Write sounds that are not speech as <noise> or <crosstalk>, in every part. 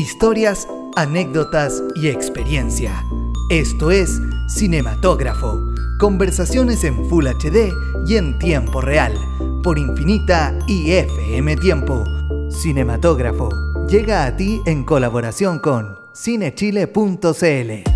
Historias, anécdotas y experiencia. Esto es Cinematógrafo. Conversaciones en Full HD y en tiempo real. Por Infinita y FM Tiempo. Cinematógrafo. Llega a ti en colaboración con cinechile.cl.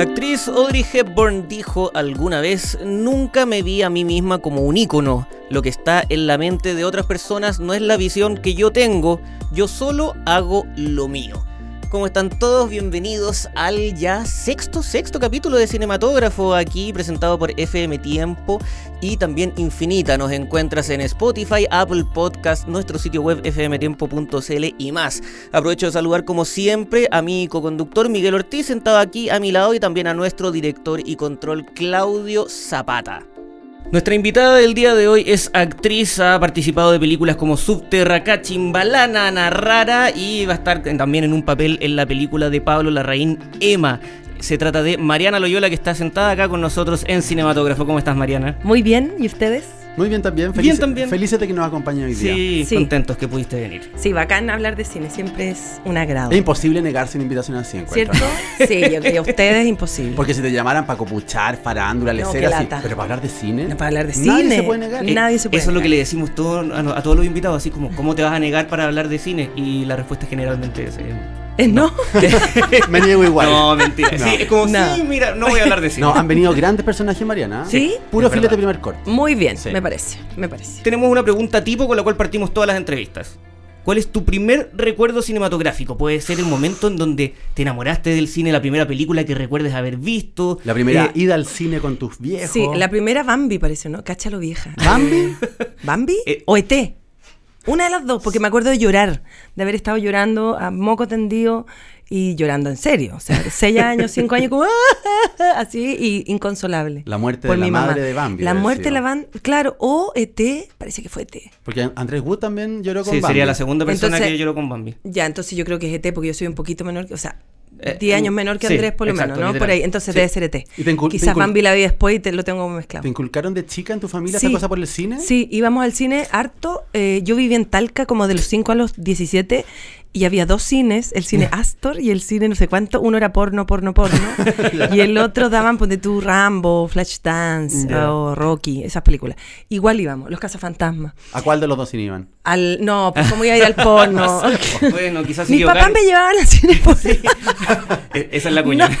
La actriz Audrey Hepburn dijo alguna vez, nunca me vi a mí misma como un ícono. Lo que está en la mente de otras personas no es la visión que yo tengo, yo solo hago lo mío. ¿Cómo están todos? Bienvenidos al ya sexto, sexto capítulo de Cinematógrafo, aquí presentado por FM Tiempo y también Infinita. Nos encuentras en Spotify, Apple Podcast, nuestro sitio web fmtiempo.cl y más. Aprovecho de saludar como siempre a mi co-conductor Miguel Ortiz, sentado aquí a mi lado, y también a nuestro director y control Claudio Zapata. Nuestra invitada del día de hoy es actriz, ha participado de películas como Subterra, Cachimbalana, Narrara y va a estar también en un papel en la película de Pablo Larraín, Emma. Se trata de Mariana Loyola que está sentada acá con nosotros en Cinematógrafo. ¿Cómo estás, Mariana? Muy bien, ¿y ustedes? Muy bien también. Bien también. Felices de que nos acompañe hoy día. Sí, Sí. contentos que pudiste venir. Sí, bacán hablar de cine, siempre es un agrado. Es imposible negarse una invitación así. ¿Cierto? Sí, yo creo que a ustedes es imposible. Porque si te llamaran para copuchar, farándula, No, lecera, pero para hablar de cine. No, para hablar de Nadie cine. se puede negar. Eh, Nadie se puede Eso es lo que le decimos todo- a, a todos los invitados, así como, ¿cómo te vas a negar para hablar de cine? Y la respuesta generalmente es... eh, Eh, no. <laughs> Me niego igual. No, mentira. No. Sí, es como, No. sí, mira, no voy a hablar de cine. No, han venido grandes personajes, Mariana. ¿Sí? Puro Es filete verdad. primer corte. Muy bien, Sí. me parece, me parece. Tenemos una pregunta tipo con la cual partimos todas las entrevistas. ¿Cuál es tu primer recuerdo cinematográfico? Puede ser el momento en donde te enamoraste del cine, la primera película que recuerdes haber visto. La primera Eh, ida al cine con tus viejos. Sí, la primera Bambi parece, ¿no? Cáchalo vieja. ¿Bambi? <laughs> ¿Bambi? Eh, ¿O ET? Una de las dos, porque me acuerdo de llorar, de haber estado llorando a moco tendido y llorando en serio. O sea, seis <laughs> años, cinco años, como así y inconsolable. La muerte por de la mi mamá. madre de Bambi, La muerte de la Bambi, claro, o ET, parece que fue ET. Porque Andrés Wood también lloró con Sí, Bambi. sería la segunda persona Entonces- que lloró con Bambi. Ya, entonces yo creo que es ET porque yo soy un poquito menor, que- o sea, Eh, 10 años menor que sí, Andrés por lo exacto, menos, ¿no? literal. Por ahí, entonces Sí. debe ser ET. Y te Quizás Bambi la vi después y te lo tengo mezclado. ¿Te inculcaron de chica en tu familia Sí. esa cosa por el cine? Sí, íbamos al cine harto. eh, yo viví en Talca como de los 5 a los 17 y había dos cines, el cine Astor y el cine no sé cuánto. Uno era porno, porno, porno. <laughs> y el otro daban, ponte tú, Rambo, Flashdance Ya. o Rocky, esas películas. Igual íbamos, Los Cazafantasmas. ¿A cuál de los dos cine iban? Al, no, pues cómo iba a ir al porno. <laughs> <laughs> Bueno, quizás Mis papás me llevaban al cine porno. Eh, Esa es la cuña. <laughs>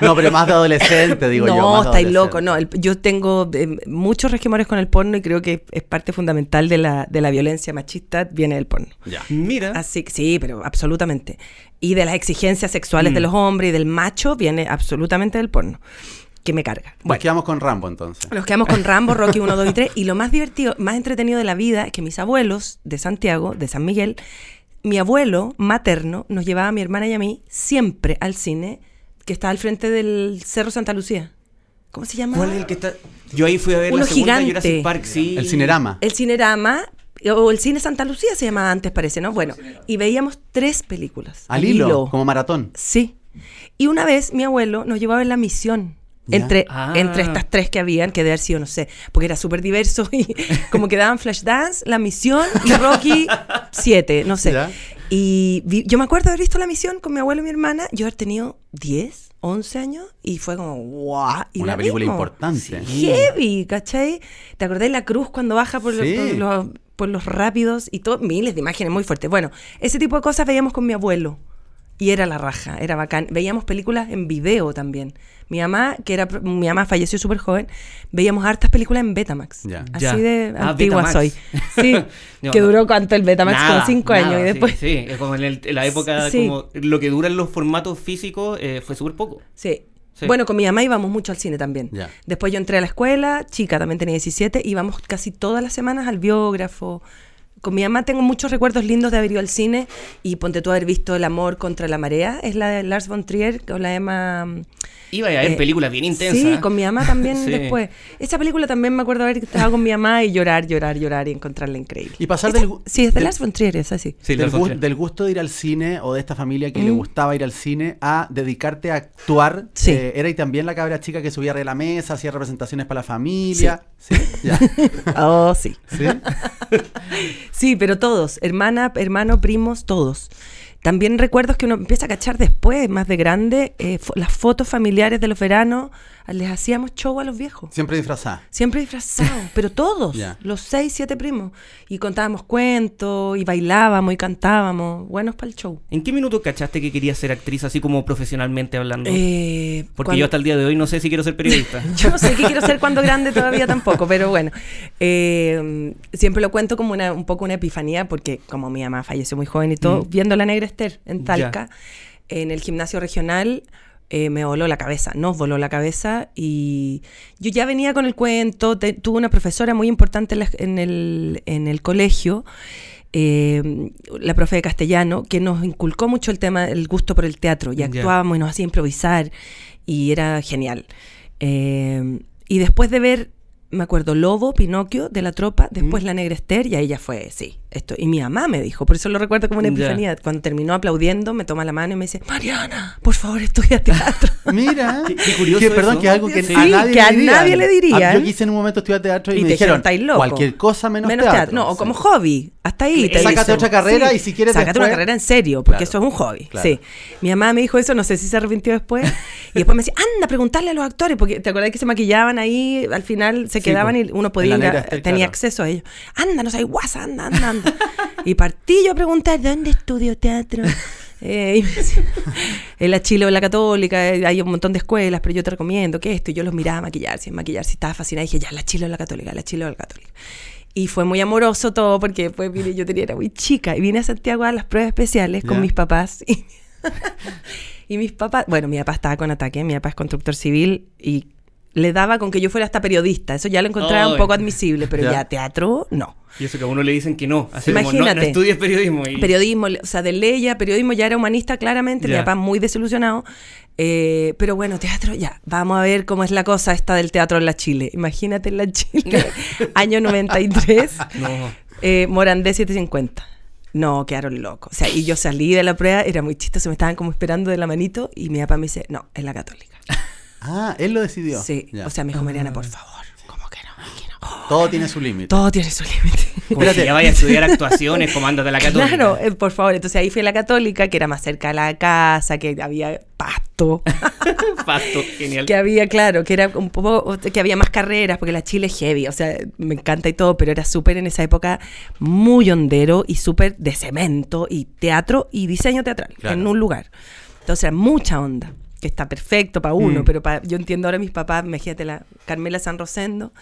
No, pero más de adolescente, digo yo. no, más de estáis loco. No, el- yo tengo eh, muchos resquemores con el porno y creo que es parte fundamental de la, de la violencia machista, viene del porno. Ya. Mira. Así que sí, pero absolutamente. Y de las exigencias sexuales de los hombres y del macho viene absolutamente del porno, que me carga. Nos Bueno, quedamos con Rambo entonces. nos quedamos con Rambo, Rocky 1, 2 y 3. Y lo más divertido, más entretenido de la vida es que mis abuelos de Santiago, de San Miguel, mi abuelo materno nos llevaba a mi hermana y a mí siempre al cine que está al frente del Cerro Santa Lucía. ¿Cómo se llama? ¿Cuál es el que está? Yo ahí fui a ver Uno la segunda gigante. Jurassic Park, sí. El Cinerama. El Cinerama, o el Cine Santa Lucía se llamaba antes, parece, ¿no? Bueno, y veíamos tres películas. Al hilo, como maratón. Sí. Y una vez mi abuelo nos llevó a ver La Misión. Ya. Entre, Ah. entre estas tres que habían, que de haber sido, no sé, porque era súper diverso y <laughs> como que daban Flashdance, La Misión y Rocky <laughs> 7, no sé. Ya. Y vi- yo me acuerdo de haber visto La Misión con mi abuelo y mi hermana, yo haber tenido 10, 11 años y fue como, ¡guau! Una la película importante. Heavy, ¿cachai? ¿Te acordás de la cruz cuando baja por, los- Sí. los, por los rápidos y todo? Miles de imágenes muy fuertes. Bueno, ese tipo de cosas veíamos con mi abuelo. Y era la raja, era bacán. Veíamos películas en video también. Mi mamá, que era mi mamá falleció súper joven, veíamos hartas películas en Betamax. Ya. Así Ya. de Ah, antigua Betamax. soy. <laughs> Sí, No, que no. duró cuánto el Betamax, Nada, como cinco nada, años. Y sí, después, Sí, es como en, el- en la época, Sí. como lo que duran los formatos físicos eh, fue súper poco. Sí. Sí. Bueno, con mi mamá íbamos mucho al cine también. Después yo entré a la escuela, chica, también tenía 17, íbamos casi todas las semanas al biógrafo, con mi mamá tengo muchos recuerdos lindos de haber ido al cine y ponte tú haber visto El amor contra la marea, es la de Lars von Trier con la Emma... Iba a haber eh, películas bien intensas. Sí, con mi mamá también <laughs> Sí. después. Esa película también me acuerdo haber estado con mi mamá y llorar, llorar, llorar y encontrarla increíble. Y pasar Esta- del Sí, es de del- Lars von Trier, es así. Sí, del, gu- gusto de ir al cine o de esta familia que le Mm. gustaba ir al cine a dedicarte a actuar. Sí. Eh, era y también la cabra chica que subía arriba de la mesa, hacía representaciones para la familia. Sí. Ya. <laughs> Oh, sí. ¿Sí? <laughs> Sí, pero todos, hermana, hermano, primos, todos. También recuerdos que uno empieza a cachar después, más de grande, eh, fo- las fotos familiares de los veranos, les hacíamos show a los viejos. Siempre disfrazada. Siempre disfrazados, pero todos, <laughs> los seis, siete primos. Y contábamos cuentos, y bailábamos, y cantábamos, buenos para el show. ¿En qué minuto cachaste que querías ser actriz así como profesionalmente hablando? Eh, Porque cuando- yo hasta el día de hoy no sé si quiero ser periodista. <laughs> Yo no sé qué quiero ser cuando grande todavía tampoco, pero bueno. Eh, siempre lo cuento como una, un poco una epifanía, porque como mi mamá falleció muy joven y todo, Mm. viendo la Negra Esther en Ya. Talca, en el gimnasio regional, eh, me voló la cabeza, nos voló la cabeza y yo ya venía con el cuento, te- tuve una profesora muy importante en, la- en el, en el colegio, eh, la profe de castellano, que nos inculcó mucho el tema, el gusto por el teatro, y actuábamos y nos hacía improvisar y era genial. Eh, y después de ver, me acuerdo, Lobo, Pinocchio, de la tropa, después La Negra Esther, y ahí ya fue, sí, esto. Y mi mamá me dijo, por eso lo recuerdo como una epifanía. Cuando terminó aplaudiendo, me toma la mano y me dice, Mariana, por favor, estudia teatro. <laughs> Mira. Qué- qué curioso Que, perdón, eso. que es algo que Sí, a nadie que a le dirían. nadie le dirían. Ah, Yo quise en un momento estudiar teatro y, Y me te dijeron, dijeron, "Estáis loco". cualquier cosa menos, teatro. No, o Sí. como hobby, hasta ahí. te Sácate dicen. otra carrera y si quieres Sácate después- una carrera en serio, porque Claro, eso es un hobby. claro. Sí. Mi mamá me dijo eso, no sé si se arrepintió después. y después me decía, anda, preguntarle a los actores, porque te acordás que se maquillaban ahí, al final se Sí, quedaban pues, y uno podía tenía acceso a ellos. Anda, no sabes guasa, anda, anda, anda. <laughs> y partí yo a preguntar, ¿dónde estudio teatro? <laughs> Eh, y me decía, <laughs> en la Chile o en la Católica eh, hay un montón de escuelas, pero yo te recomiendo que esto. Y yo los miraba a maquillarse, maquillarse, estaba fascinada. Y dije, ya, la Chile o la Católica, la Chile o la Católica. Y fue muy amoroso todo porque después vine, yo tenía, era muy chica y vine a Santiago a las pruebas especiales con mis papás. Y, y mis papás, bueno, mi papá estaba con ataque, mi papá es constructor civil y le daba con que yo fuera hasta periodista. Eso ya lo encontraba un poco admisible, pero Ya. ya teatro, no. Y eso que a uno le dicen que no. Así como, no, no Imagínate. estudies periodismo. Y... Periodismo, o sea, de ley ya, periodismo ya era humanista claramente, mi papá muy desilusionado. Eh, pero bueno, teatro, ya, vamos a ver cómo es la cosa esta del teatro en la Chile. Imagínate en la Chile, <laughs> año 93, <laughs> No. eh, Morandé 750. No, quedaron locos. O sea, y yo salí de la prueba, era muy chistoso, me estaban como esperando de la manito y mi papá me dice, no, es la católica. <laughs> Ah, él lo decidió. Sí, Ya. o sea, me dijo, Mariana, por favor, ¿cómo que no? Aquí no. Todo tiene su límite. Todo tiene su límite. Como si ya vaya a estudiar actuaciones, comándate la católica. Claro, eh, por favor. Entonces ahí fui a la católica, que era más cerca de la casa, que había pasto, <laughs> Pasto, genial. que había, claro, que era un poco, que había más carreras, porque la Chile es heavy, o sea, me encanta y todo, pero era súper en esa época muy hondero y súper de cemento y teatro y diseño teatral Claro. en un lugar. Entonces era mucha onda, que está perfecto para uno, Mm. pero para, yo entiendo ahora a mis papás, imagínate la Carmela San Rosendo.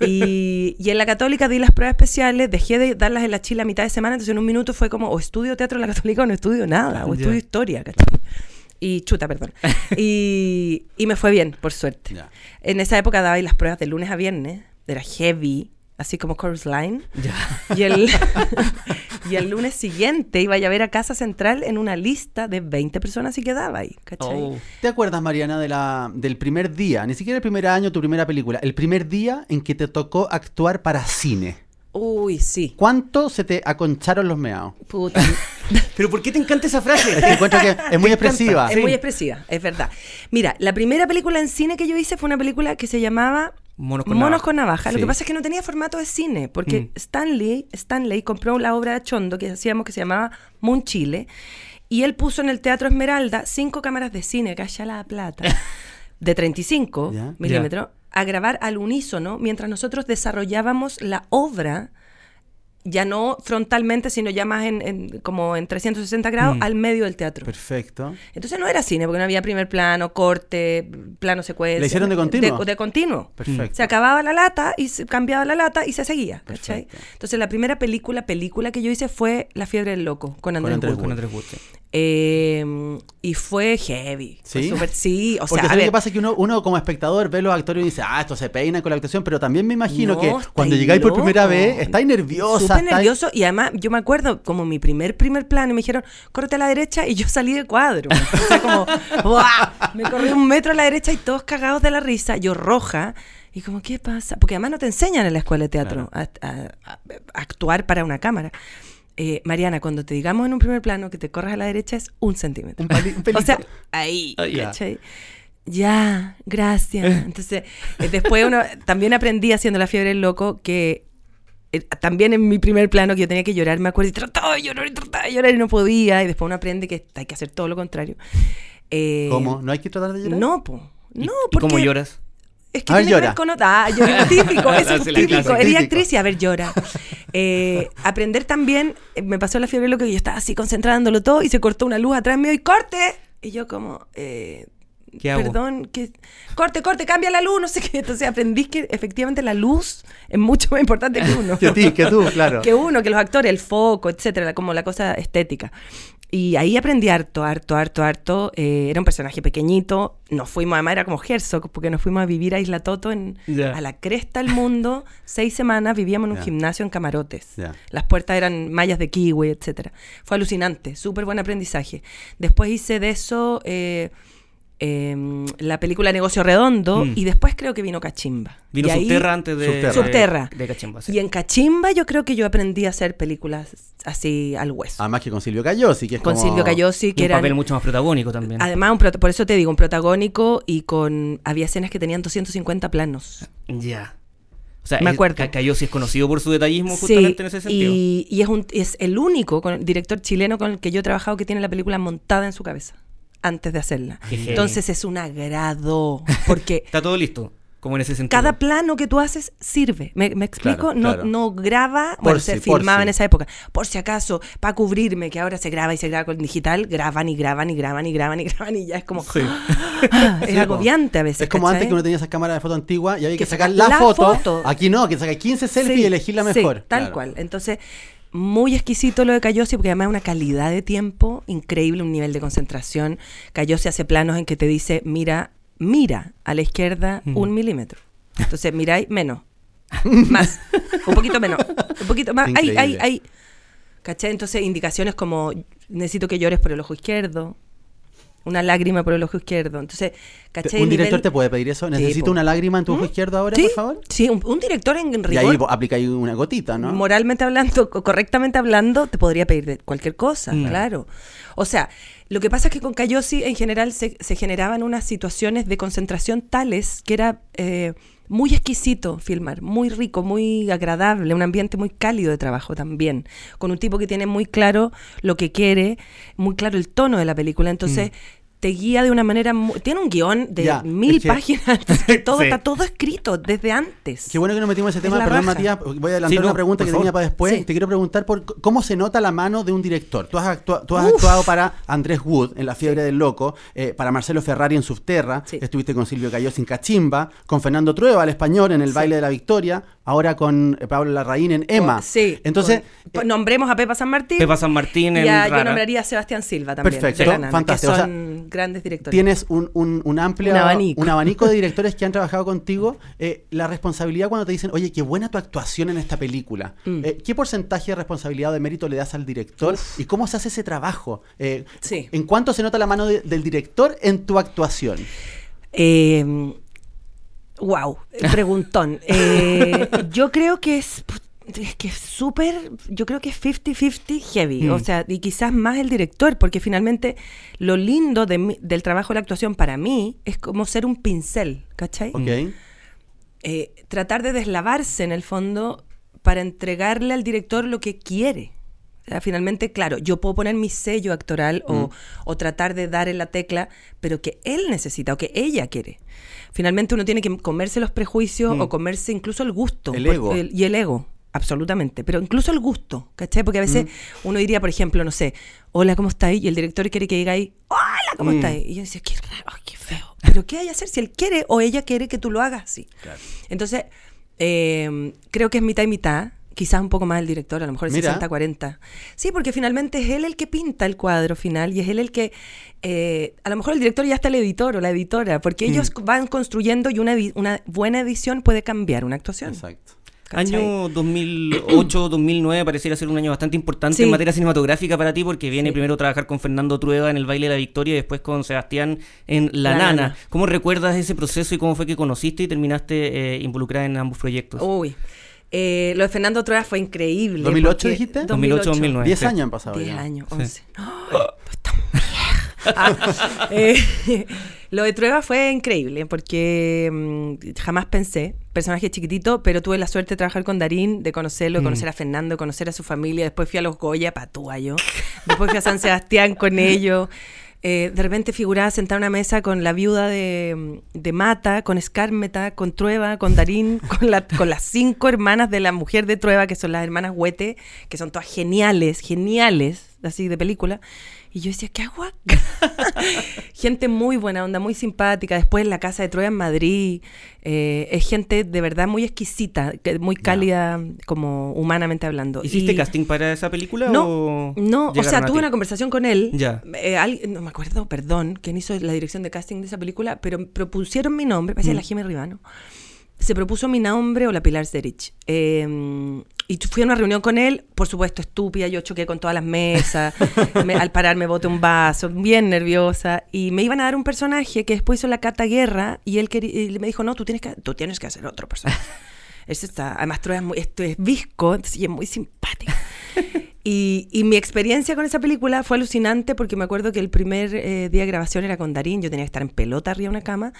Y, y en la católica di las pruebas especiales, dejé de darlas en la Chile a mitad de semana, entonces en un minuto fue como, o estudio teatro en la católica o no estudio nada, o estudio historia, ¿cachai? Y chuta, perdón. Y, y me fue bien, por suerte. En esa época daba ahí las pruebas de lunes a viernes, era heavy, así como Chorus Line. Ya. Y el, <laughs> y el lunes siguiente iba a ver a Casa Central en una lista de 20 personas y quedaba ahí, ¿cachai? Oh. ¿Te acuerdas, Mariana, de la, del primer día, ni siquiera el primer año, tu primera película, el primer día en que te tocó actuar para cine? Uy, sí. ¿Cuánto se te aconcharon los meados? Puta. <laughs> Pero ¿por qué te encanta esa frase? Es que encuentro que es <laughs> muy expresiva. Es muy expresiva, es verdad. Mira, la primera película en cine que yo hice fue una película que se llamaba Monos con Monos navaja. con navaja. Lo que pasa es que no tenía formato de cine, porque Mm. Stanley, Stanley compró la obra de Chondo que hacíamos que se llamaba Moon Chile, y él puso en el Teatro Esmeralda cinco cámaras de cine, calla la plata, <laughs> de 35 Ya. milímetros, a grabar al unísono mientras nosotros desarrollábamos la obra ya no frontalmente, sino ya más en, en- como en 360 grados Mm. al medio del teatro. Perfecto. Entonces no era cine, porque no había primer plano, corte, plano secuencia. ¿La hicieron de continuo? De, de continuo. Perfecto. Se acababa la lata y se cambiaba la lata y se seguía. ¿cachai? Perfecto. Entonces la primera película, película que yo hice fue La fiebre del loco, con Andrés Wood. Con Andrés Wood. Eh, y fue heavy. Fue ¿Sí? súper- sí, o Porque sea, a ¿sabes ver, qué pasa? Que uno, uno como espectador ve los actores y dice, ah, esto se peina con la actuación, pero también me imagino No, que cuando llegáis por primera vez, estáis nerviosa. Súper estáis- nervioso y además yo me acuerdo como mi primer primer plano y me dijeron, córrete a la derecha y yo salí de cuadro. O sea, como, <laughs> ¡buah! me corrí un metro a la derecha y todos cagados de la risa, yo roja. Y como, ¿qué pasa? Porque además no te enseñan en la escuela de teatro a, a- a- a actuar para una cámara. Eh, Mariana, cuando te digamos en un primer plano que te corras a la derecha es un centímetro. Un pali- un pelito. O sea, ahí, Ah, ya. ¿cachai? Ya, gracias. Entonces, eh, después uno también aprendí haciendo la fiebre del loco que eh, también en mi primer plano que yo tenía que llorar, me acuerdo y trataba de llorar y trataba de llorar y no podía. Y después uno aprende que hay que hacer todo lo contrario. Eh, ¿Cómo? ¿No hay que tratar de llorar? No, po. ¿Y- No, ¿Y cómo porque lloras? Es que A ver, tiene que ver con otra. Ah, llora. <laughs> Típico, eso es típico. Eres actriz y a ver, llora. Eh, aprender también, eh, me pasó la fiebre lo que yo estaba así concentrándolo todo y se cortó una luz atrás mío y corte. Y yo como, eh, ¿Qué hago? perdón, que corte, corte, cambia la luz, no sé qué. Entonces aprendí que efectivamente la luz es mucho más importante que uno. <laughs> Que ti, que tú, <laughs> claro. que uno, que los actores, el foco, etcétera, como la cosa estética. Y ahí aprendí harto, harto, harto, harto. Eh, era un personaje pequeñito. Nos fuimos, además era como Herzog, porque nos fuimos a vivir a Isla Toto, en, a la cresta del mundo. <laughs> Seis semanas vivíamos en un gimnasio en camarotes. Las puertas eran mallas de kiwi, etcétera. Fue alucinante, súper buen aprendizaje. Después hice de eso eh, eh, la película Negocio Redondo Mm. y después creo que vino Cachimba. Vino Y ahí- Subterra antes de... Subterra. Subterra. De, de Cachimba, sí. y en Cachimba yo creo que yo aprendí a hacer películas así al hueso. Además que con Silvio Cayosi, que es con como... Silvio Cayosi, que un era... papel mucho más protagónico también. Además, un prota- por eso te digo, un protagónico y con... Había escenas que tenían 250 planos. Ya. O sea, Me acuerdo. Ca- Cayosi es conocido por su detallismo justamente en ese sentido. Y, y es, un, es el único con- director chileno con el que yo he trabajado que tiene la película montada en su cabeza antes de hacerla. Entonces es un agrado, porque <laughs> Está todo listo, como en ese sentido. cada plano que tú haces sirve. ¿Me, me explico? Claro, no, claro. no graba, Por bueno, si, se filmaba si. en esa época. Por si acaso, para cubrirme, que ahora se graba y se graba con digital, graban y graban y graban y graban y graban y ya es como... Sí. Ah, <laughs> es Sí, agobiante a veces. Es como antes que uno tenía esas cámaras de foto antiguas y había que, Que sacar la, la foto. foto. Aquí no, que sacar 15 selfies Sí, y elegir la sí, mejor. tal Claro. cual. Entonces, muy exquisito lo de Cayosi, porque además es una calidad de tiempo increíble, un nivel de concentración. Cayosi hace planos en que te dice, mira, mira a la izquierda un milímetro. Entonces, miráis menos, <laughs> más, un poquito menos, un poquito más. Ay, ay, Increíble. ay. ¿Cachai? Entonces, indicaciones como, necesito que llores por el ojo izquierdo, una lágrima por el ojo izquierdo. Entonces, ¿cachai? ¿Un director Nivel- te puede pedir eso? ¿Necesito una lágrima en tu ojo ¿Mm? izquierdo ahora, Sí, por favor? Sí, un, un director en, en Y ahí aplica ahí una gotita, ¿no? moralmente hablando, co- correctamente hablando, te podría pedir cualquier cosa, Mm. claro. O sea, lo que pasa es que con Cayosi en general se, se generaban unas situaciones de concentración tales que era eh, muy exquisito filmar, muy rico, muy agradable, un ambiente muy cálido de trabajo también, con un tipo que tiene muy claro lo que quiere, muy claro el tono de la película, entonces... Te guía de una manera. mu- Tiene un guion de. Ya, mil es que- páginas. <laughs> que todo, <laughs> Sí. Está todo escrito desde antes. Qué bueno que nos metimos en ese Es tema, perdón raja. Matías, voy a adelantar Sí, no, una pregunta que favor. tenía para después. Sí. Te quiero preguntar por cómo se nota la mano de un director. Tú has, actua- tú has Uf. actuado para Andrés Wood en La Fiebre del Loco, eh, para Marcelo Ferrari en Subterra, Sí. estuviste con Silvio Cayos en Cachimba, con Fernando Trueba, el español, en El Sí. Baile de la Victoria, ahora con eh, Pablo Larraín en Emma. Sí. Entonces, con- pues, nombremos a Pepa San Martín. Pepa San Martín en Y a- yo nombraría a Sebastián Silva también. Perfecto, fantástico. Grandes directores. Tienes un, un, un amplio Un abanico. un abanico de directores que han trabajado contigo. Eh, la responsabilidad cuando te dicen, oye, qué buena tu actuación en esta película. Mm. Eh, ¿Qué porcentaje de responsabilidad o de mérito le das al director? ¿Y cómo se hace ese trabajo? Eh, Sí. ¿En cuánto se nota la mano de- del director en tu actuación? Eh, wow, preguntón. Eh, <laughs> yo creo que es, es que es súper, yo creo que es 50-50 heavy, Mm. o sea, y quizás más el director, porque finalmente lo lindo de mi- del trabajo de la actuación para mí es como ser un pincel, ¿cachai? ¿Ok? eh, tratar de deslavarse en el fondo para entregarle al director lo que quiere. O sea, finalmente, claro, yo puedo poner mi sello actoral o, Mm. o tratar de dar en la tecla, pero que él necesita o que ella quiere. Finalmente uno tiene que comerse los prejuicios Mm. o comerse incluso el gusto. El por- ego. y el ego, absolutamente. Pero incluso el gusto, ¿cachai? Porque a veces Mm. uno diría, por ejemplo, no sé, hola, ¿cómo estáis? Y el director quiere que diga ahí, hola, ¿cómo Mm. estáis? Y yo decía, qué raro, qué feo. Pero ¿qué hay que hacer si él quiere o ella quiere que tú lo hagas así? Entonces, eh, creo que es mitad y mitad, quizás un poco más el director, a lo mejor el Mira. 60-40. Sí, porque finalmente es él el que pinta el cuadro final y es él el que, eh, a lo mejor el director ya está el editor o la editora, porque ellos Mm. van construyendo y una, una buena edición puede cambiar una actuación. Exacto. ¿Cachai? Año 2008, 2009 pareciera ser un año bastante importante Sí. en materia cinematográfica para ti porque viene primero trabajar con Fernando Trueba en el baile de la victoria y después con Sebastián en La, La Nana. Nana. ¿Cómo recuerdas ese proceso y cómo fue que conociste y terminaste eh, involucrada en ambos proyectos? Uy. Eh, lo de Fernando Trueba fue increíble. 2008 porque- dijiste? 2008, 2009. Diez sí. años han pasado 10 ya. años, Sí. 11. ¡Ay, <gasps> pues tan vieja! Ah, eh, <laughs> lo de Trueba fue increíble porque mm, jamás pensé, personaje chiquitito, pero tuve la suerte de trabajar con Darín, de conocerlo, de conocer a Fernando, de conocer a su familia. Después fui a los Goya, patúa yo. Después fui a San Sebastián con ellos. Eh, de repente figuraba sentada a una mesa con la viuda de, de Mata, con Escármeta, con Trueba, con Darín, <laughs> con, la- con las cinco hermanas de la mujer de Trueba, que son las hermanas Huete, que son todas geniales, geniales, así de película. Y yo decía, ¿qué hago acá? <laughs> gente muy buena onda, muy simpática. Después en la casa de Trueba en Madrid. eh, es gente de verdad muy exquisita, muy cálida, como humanamente hablando. ¿Hiciste Y- casting para esa película? no, o no, o sea, tuve una conversación con él. Ya. Eh, al- no me acuerdo, perdón, quién hizo la dirección de casting de esa película, pero propusieron mi nombre, parecía Mm. la Jimmy Ribano. Se propuso mi nombre o la Pilar Serich. Eh, y fui a una reunión con él, por supuesto, estúpida, yo choqué con todas las mesas, <laughs> me- al parar me boté un vaso, bien nerviosa, y me iban a dar un personaje que después hizo la Cata Guerra, y él y me dijo, no, tú tienes que, tú tienes que hacer otro personaje. <laughs> Ese está, además, Troya es muy- esto es visco, y es muy simpática. <laughs> Y, y mi experiencia con esa película fue alucinante porque me acuerdo que el primer eh, día de grabación era con Darín, yo tenía que estar en pelota arriba de una cama.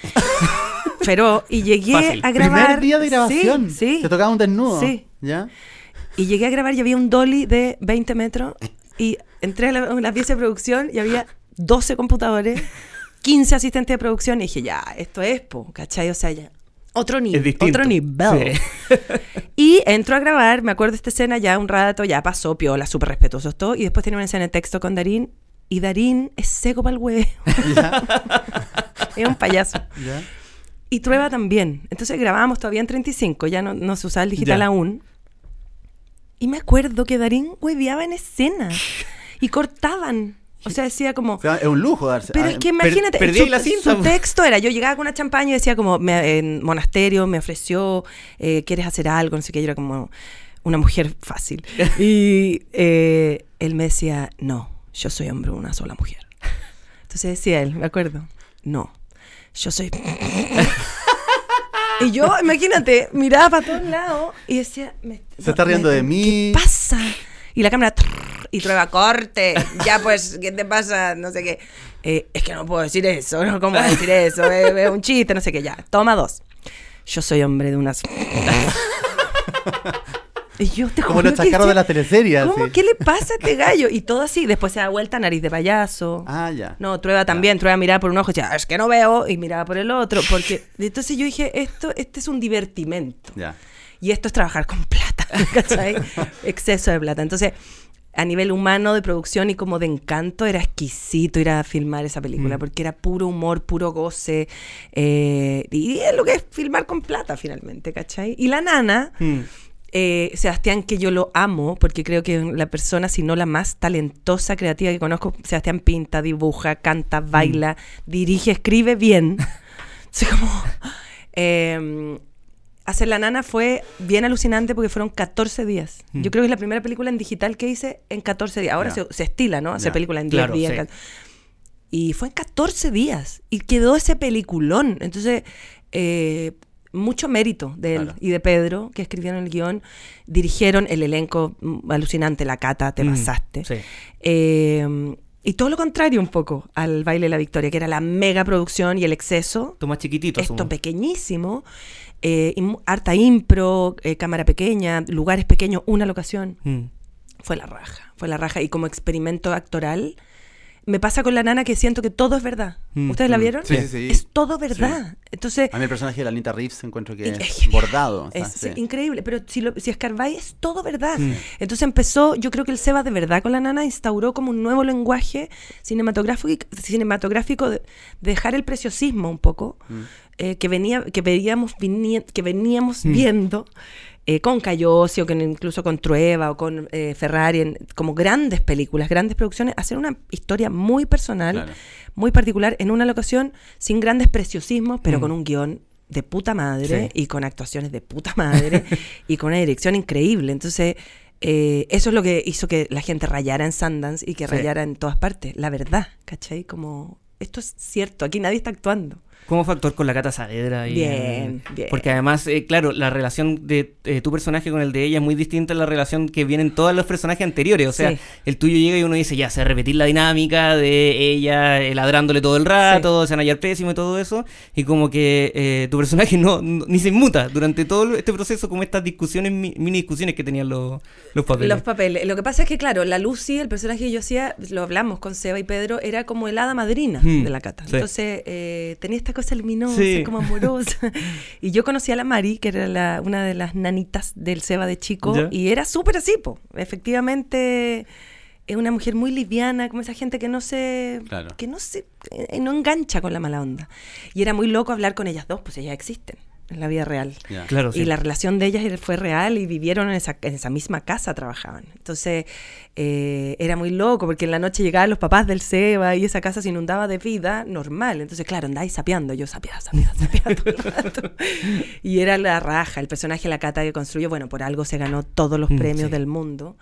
Pero, y llegué Fácil. a grabar. Primer día de grabación. Sí, sí. Te tocaba un desnudo. Sí. ¿Ya? Y llegué a grabar y había un dolly de 20 metros. Y entré a la, la pieza de producción y había 12 computadores, 15 asistentes de producción. Y dije, ya, esto es, po, ¿cachai? O sea, ya. Otro, nivel otro nivel. <laughs> Y entro a grabar, me acuerdo de esta escena ya un rato, ya pasó, piola, súper respetuosos todo. Y después tenía una escena de texto con Darín. Y Darín es seco para el huevo. <laughs> es un payaso. ¿Ya? Y Trueba también. Entonces grabábamos todavía en 35, ya no, no se usaba el digital Ya. aún. Y me acuerdo que Darín hueveaba en escena. Y cortaban. O sea, decía como... O sea, es un lujo darse. Pero ah, es que imagínate, perdí su, la cinta, su po. texto era, yo llegaba con una champaña y decía como, me- en monasterio me ofreció, eh, ¿quieres hacer algo? No sé qué, yo era como una mujer fácil. <laughs> Y eh, él me decía, no, yo soy hombre, una sola mujer. Entonces decía él, me acuerdo, no, yo soy... <laughs> y yo, imagínate, miraba para todos lados y decía, me- Se está riendo de mí. ¿Qué pasa? Y la cámara trrr, y prueba corte. <laughs> Ya pues, ¿qué te pasa? No sé qué. Eh, es que no puedo decir eso, ¿no? ¿Cómo decir eso? Es, es un chiste, no sé qué. Ya, toma dos. Yo soy hombre de unas. <laughs> yo te Como que chascarros de decía, la teleserie. ¿Cómo? ¿Qué le pasa a este gallo? Y todo así. Después se da vuelta, nariz de payaso. Ah, ya. No, Trueba también, Trueba miraba por un ojo y decía, "Ah, es que no veo, y miraba por el otro, porque <laughs> entonces yo dije, esto, este es un divertimento. Ya. Y esto es trabajar con plata, <laughs> ¿cachai? Exceso de plata. Entonces, a nivel humano de producción y como de encanto, era exquisito ir a filmar esa película, porque era puro humor, puro goce. eh, y es lo que es filmar con plata, finalmente, ¿cachai? Y la nana, Mm. Eh, Sebastián, que yo lo amo, porque creo que la persona, si no la más talentosa, creativa que conozco, Sebastián pinta, dibuja, canta, baila, dirige, escribe bien. <laughs> Así como... eh, hacer La Nana fue bien alucinante porque fueron 14 días. Yo creo que es la primera película en digital que hice en 14 días. Ahora se, se estila, ¿no? Hacer Ya. películas en 10 Claro, días. sí. Y fue en 14 días. Y quedó ese peliculón. Entonces, eh, mucho mérito de él Claro. y de Pedro, que escribieron el guion. Dirigieron el elenco mm, alucinante, La Cata, te Mm, pasaste. sí. Eh, y todo lo contrario un poco al Baile de la Victoria, que era la mega producción y el exceso. Esto más chiquitito. Esto asumo. pequeñísimo, eh, harta impro, eh, cámara pequeña, lugares pequeños, una locación. Mm. Fue la raja, fue la raja. Y como experimento actoral, me pasa con la nana que siento que todo es verdad. Mm, ¿Ustedes la mm. vieron? Sí, sí, sí. Es todo verdad. Entonces, A mí el personaje de la Anita Reeves encuentro que es, <laughs> bordado. o sea, Es sí. increíble, pero si, lo, si escarbáis es todo verdad. Mm. Entonces empezó, yo creo que el Seba de verdad con la nana instauró como un nuevo lenguaje cinematográfico, cinematográfico de, de dejar el preciosismo un poco, Mm. eh, que, venía, que veíamos, vinie- que veníamos Mm. viendo eh, con Cayosi o con, incluso con Trueba o con eh, Ferrari, en- como grandes películas, grandes producciones, hacer una historia muy personal, Claro. muy particular, en una locación sin grandes preciosismos, pero Mm. con un guion de puta madre Sí. y con actuaciones de puta madre y con una dirección increíble. Entonces, eh, eso es lo que hizo que la gente rayara en Sundance y que Sí. rayara en todas partes. La verdad, ¿cachai? Como, esto es cierto, aquí nadie está actuando. ¿Cómo fue actuar con la Cata Saavedra? y, Bien, bien. Porque además, eh, claro, la relación de eh, tu personaje con el de ella es muy distinta a la relación que vienen todos los personajes anteriores. O sea, Sí. el tuyo llega y uno dice, ya, se repetir la dinámica de ella eh, ladrándole todo el rato, se van a hallar pésimo y todo eso. Y como que eh, tu personaje <laughs> no, no- ni se inmuta durante todo este proceso, como estas discusiones, mi- mini discusiones que tenían los, los papeles. Los papeles. Lo que pasa es que, claro, la Lucy, el personaje que yo hacía, lo hablamos con Seba y Pedro, era como el hada madrina Hmm, de la cata. sí. Entonces, eh, tenía esta cosa luminosa, Sí. como amorosa. <laughs> y yo conocí a la Mari, que era la- una de las nanitas del Seba de chico, Ya. y era súper así, po. Efectivamente, es una mujer muy liviana, como esa gente que no se... Claro. que no se... eh, no engancha con la mala onda. Y era muy loco hablar con ellas dos, pues ellas existen en la vida real. Ya. Claro, sí. Y la relación de ellas fue real y vivieron en esa, en esa misma casa, trabajaban. Entonces eh, era muy loco porque en la noche llegaban los papás del Seba y esa casa se inundaba de vida normal. Entonces, claro, andáis sapeando. Yo sapeaba, sapeaba, sapeaba todo el rato. <laughs> Y era la raja, el personaje La Cata que construyó. Bueno, por algo se ganó todos los Mm, premios sí. del mundo.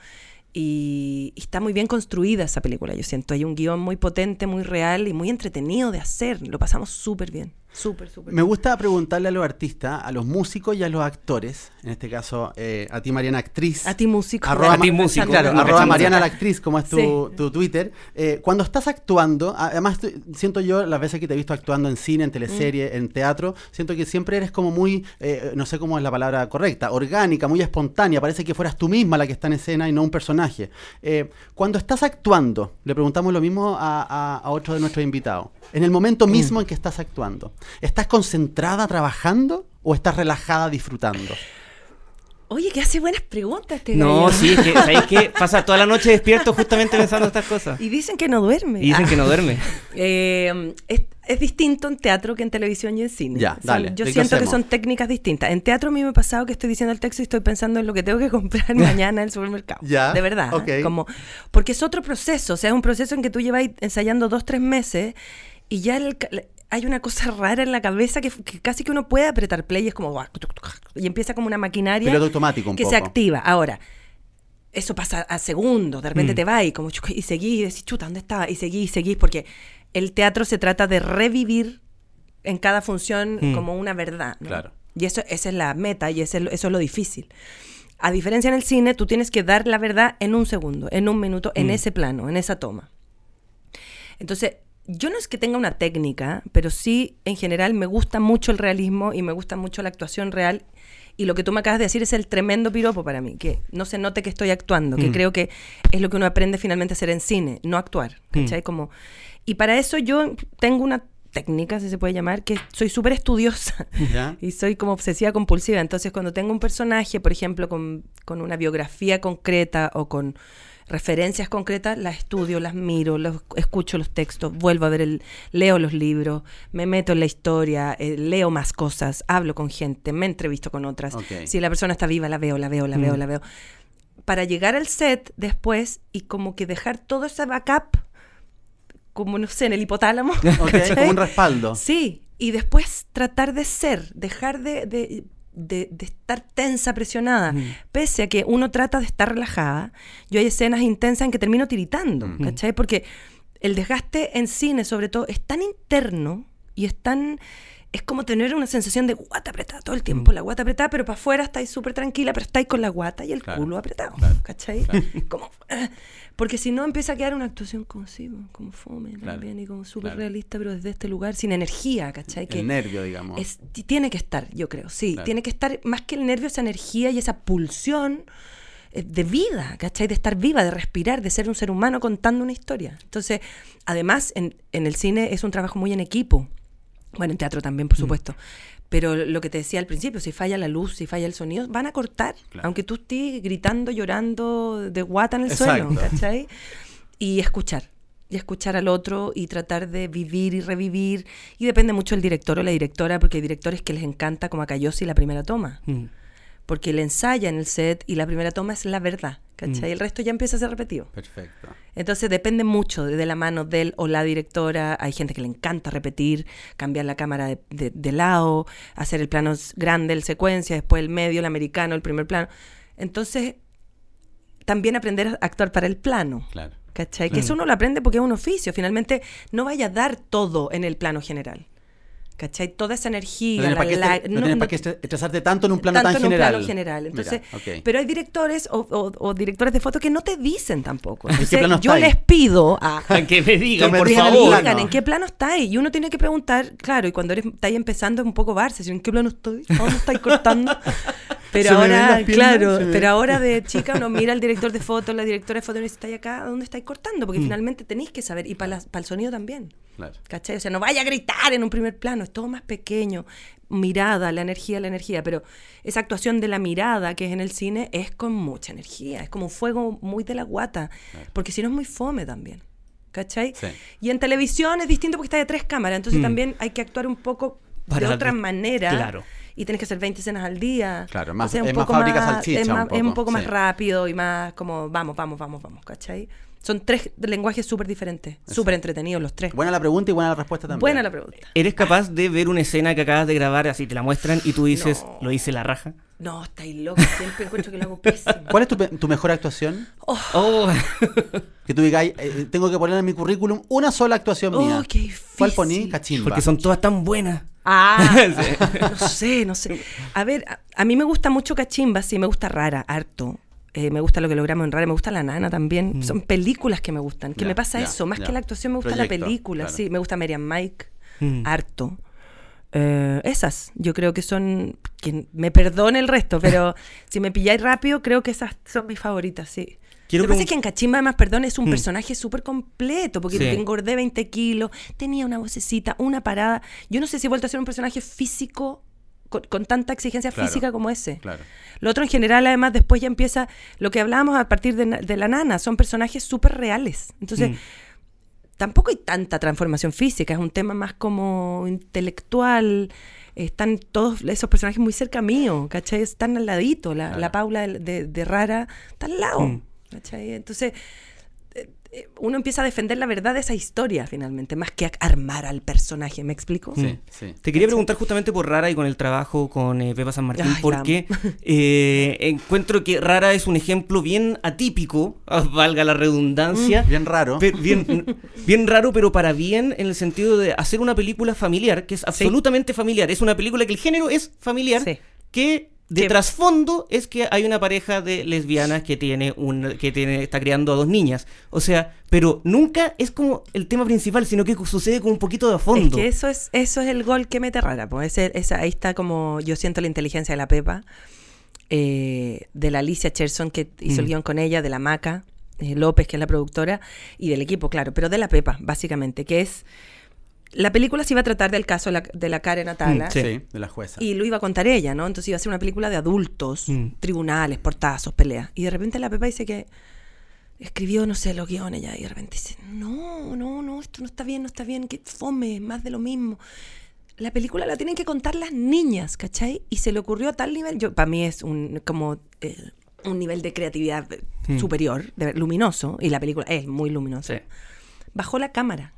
Y, y está muy bien construida esa película, yo siento. Hay un guion muy potente, muy real y muy entretenido de hacer. Lo pasamos súper bien. Súper, súper Me gusta preguntarle a los artistas, a los músicos y a los actores, en este caso eh, a ti Mariana actriz. A ti músico. Arroba, A ti músico, Claro, no arroba. Mariana la actriz, como es tu, Sí. tu Twitter. Eh, cuando estás actuando, además siento yo las veces que te he visto actuando en cine, en teleserie, en teatro, siento que siempre eres como muy, eh, no sé cómo es la palabra correcta, orgánica, muy espontánea. Parece que fueras tú misma la que está en escena y no un personaje. Eh, cuando estás actuando, le preguntamos lo mismo a, a- a otro de nuestros invitados. En el momento mismo en que estás actuando, ¿estás concentrada trabajando o estás relajada disfrutando? Oye, que hace buenas preguntas este No, gallo. sí, es que, <laughs> ¿sabéis qué? Pasa toda la noche despierto justamente pensando estas cosas. Y dicen que no duerme. Y dicen Ah. que no duerme. <laughs> Eh, es, es distinto en teatro que en televisión y en cine. Ya, dale, yo siento que son técnicas distintas. En teatro a mí me ha pasado que estoy diciendo el texto y estoy pensando en lo que tengo que <laughs> comprar mañana en el supermercado. Ya, De verdad. ok. Como, porque es otro proceso. O sea, es un proceso en que tú llevas ensayando dos, tres meses y ya el hay una cosa <laughs> rara en la cabeza que, que casi que uno puede apretar play y es como... Y empieza como una maquinaria Piloto automático un que poco. se activa. Ahora, eso pasa a segundos, de repente Mm. te va y como chuc, y seguís y decís, chuta, ¿dónde estaba? Y seguís y seguís, porque el teatro se trata de revivir en cada función Mm. como una verdad. ¿no? Claro. Y eso, esa es la meta y ese eso es lo difícil. A diferencia en el cine, tú tienes que dar la verdad en un segundo, en un minuto, en Mm. ese plano, en esa toma. Entonces, yo no es que tenga una técnica, pero sí, en general, me gusta mucho el realismo y me gusta mucho la actuación real. Y lo que tú me acabas de decir es el tremendo piropo para mí, que no se note que estoy actuando, que Mm. creo que es lo que uno aprende finalmente a hacer en cine, no actuar. ¿cachai? Como, y para eso yo tengo una técnica, si se puede llamar, que soy súper estudiosa. <laughs> ¿Ya? Y soy como obsesiva compulsiva. Entonces, cuando tengo un personaje, por ejemplo, con, con una biografía concreta o con referencias concretas, las estudio, las miro, los, escucho los textos, vuelvo a ver el, leo los libros, me meto en la historia, eh, leo más cosas, hablo con gente, me entrevisto con otras. Si la persona está viva, la veo, la veo, la Mm. veo, la veo. Para llegar al set después y como que dejar todo ese backup, como no sé, en el hipotálamo. Ok, ¿cachai? como un respaldo. Sí, y después tratar de ser, dejar de, de- de- de estar tensa, presionada. Pese a que uno trata de estar relajada, yo hay escenas intensas en que termino tiritando, ¿cachai? Porque el desgaste en cine, sobre todo, es tan interno y es tan... Es como tener una sensación de guata apretada todo el tiempo, la guata apretada, pero para afuera estáis súper tranquila, pero estáis con la guata y el Claro, culo apretado, claro, ¿cachai? <laughs> Como, ah, porque si no empieza a quedar una actuación como sí, como fome Claro, también y como súper claro. realista, pero desde este lugar, sin energía, ¿cachai? Que El nervio, digamos. es- ti- tiene que estar, yo creo, sí, Claro. tiene que estar más que el nervio, esa energía y esa pulsión eh, de vida, ¿cachai? De estar viva, de respirar, de ser un ser humano contando una historia. Entonces, además, en, en el cine es un trabajo muy en equipo. Bueno, en teatro también, Mm. por supuesto. Pero lo que te decía al principio, si falla la luz, si falla el sonido, van a cortar. Claro. Aunque tú estés gritando, llorando de guata en el suelo, Exacto. ¿cachai? Y escuchar. y escuchar al otro y tratar de vivir y revivir. Y depende mucho del director o la directora, porque hay directores que les encanta, como a Cayosi, la primera toma. Mm. Porque él ensaya en el set y la primera toma es la verdad, ¿cachai? Mm. El resto ya empieza a ser repetido. Perfecto. Entonces depende mucho de, de la mano del o la directora. Hay gente que le encanta repetir, cambiar la cámara de, de- de lado, hacer el plano grande, el secuencia, después el medio, el americano, el primer plano. Entonces, también aprender a actuar para el plano. Claro. ¿Cachai? Que eso uno lo aprende porque es un oficio. Finalmente, no vaya a dar todo en el plano general. ¿Cachai? Toda esa energía. No la- para qué, la- no no- tienes no- para qué estre- estresarte tanto en un plano tanto tan en un general. plano general. Entonces, Mira, pero hay directores o, o- o directores de foto que no te dicen tampoco. Entonces, yo les pido a, A <laughs> que me digan, Que me por digan favor. digan en qué plano estáis. Y uno tiene que preguntar, claro, y cuando eres, estáis empezando es un poco barse, si en qué plano estoy, ¿a dónde estáis cortando? <laughs> Pero ahora, claro, me pero ahora de <laughs> chica uno mira al director de foto, la directora de foto y dice, ¿estáis acá? ¿A dónde estáis cortando? Porque finalmente tenéis que saber, y para el sonido también. Claro. ¿Cachai? O sea, no vaya a gritar en un primer plano, es todo más pequeño. Mirada, la energía, la energía. Pero esa actuación de la mirada que es en el cine es con mucha energía, es como un fuego muy de la guata, porque si no es muy fome también. ¿Cachai? Sí. Y en televisión es distinto porque está de tres cámaras, entonces Mm. también hay que actuar un poco Para de otra de- manera. claro. Y tienes que hacer 20 escenas al día. Claro, más- O sea, un es más poco fábrica salchicha, Es, un más- es un poco, más rápido y más como vamos, vamos, vamos, vamos, ¿cachai? Son tres lenguajes súper diferentes, súper entretenidos los tres. Buena la pregunta y buena la respuesta también. Buena la pregunta. ¿Eres capaz de ver una escena que acabas de grabar, así te la muestran y tú dices, No. lo hice la raja? No, estáis locos. Siempre encuentro que lo hago pésimo. ¿Cuál es tu, pe- tu mejor actuación? Oh, <laughs> Que tú digas, eh, tengo que poner en mi currículum una sola actuación Oh, mía. qué difícil. ¿Cuál poní? Cachimba. porque son todas tan buenas. Ah, <laughs> no sé, no sé. A ver, a, a mí me gusta mucho Cachimba, sí, me gusta Rara, harto. Eh, me gusta lo que logramos en Rara, me gusta La Nana también. Son películas que me gustan. Que me pasa eso, más que la actuación me gusta Proyecto, la película, claro. sí. Me gusta Miriam Mike, Mm. harto. Eh, esas, yo creo que son. Que me perdone el resto, pero <laughs> si me pilláis rápido, creo que esas son mis favoritas, sí. Quiero Lo que pasa es que en Cachimba, además, perdón, es un Mm. personaje súper completo, porque Sí. engordé 20 kilos, tenía una vocecita, una parada. Yo no sé si he vuelto a ser un personaje físico con, con tanta exigencia Claro. física como ese. Claro. Lo otro en general, además, después ya empieza lo que hablábamos a partir de, de la nana, son personajes súper reales. Entonces, Mm. tampoco hay tanta transformación física, es un tema más como intelectual. Están todos esos personajes muy cerca mío, ¿cachai? Están al ladito. La, Claro. la Paula de, de- de Rara está al lado, Mm. ¿cachai? Entonces, uno empieza a defender la verdad de esa historia, finalmente, más que armar al personaje, ¿me explico? Sí, Mm. sí. Te quería preguntar justamente por Rara y con el trabajo con eh, Pepa San Martín, Ay, porque <laughs> eh, encuentro que Rara es un ejemplo bien atípico, ah, valga la redundancia. Bien raro. Bien, bien raro, pero para bien en el sentido de hacer una película familiar, que es absolutamente familiar. Es una película que el género es familiar, Sí. que de trasfondo es que hay una pareja de lesbianas que tiene un que tiene está criando a dos niñas. O sea, pero nunca es como el tema principal, sino que sucede con un poquito de Es fondo. que eso es, eso es el gol que mete rara. Pues. Ese- esa- ahí está como yo siento la inteligencia de la Pepa, eh, de la Alicia Cherson que hizo el Mm. guion con ella, de la Maca eh, López, que es la productora, y del equipo, claro, pero de la Pepa, básicamente, que es. La película se iba a tratar del caso de la, de la Karen Atala. Mm, sí. sí. de la jueza. Y lo iba a contar ella, ¿no? Entonces iba a ser una película de adultos, Mm. tribunales, portazos, peleas. Y de repente la Pepa dice que escribió, no sé, los guiones ya. Y de repente dice, no, no, no, esto no está bien, no está bien, que fome, más de lo mismo. La película la tienen que contar las niñas, ¿cachai? Y se le ocurrió a tal nivel, yo para mí es un como eh, un nivel de creatividad Mm. superior, de- luminoso, y la película es muy luminosa. Sí. Bajó la cámara.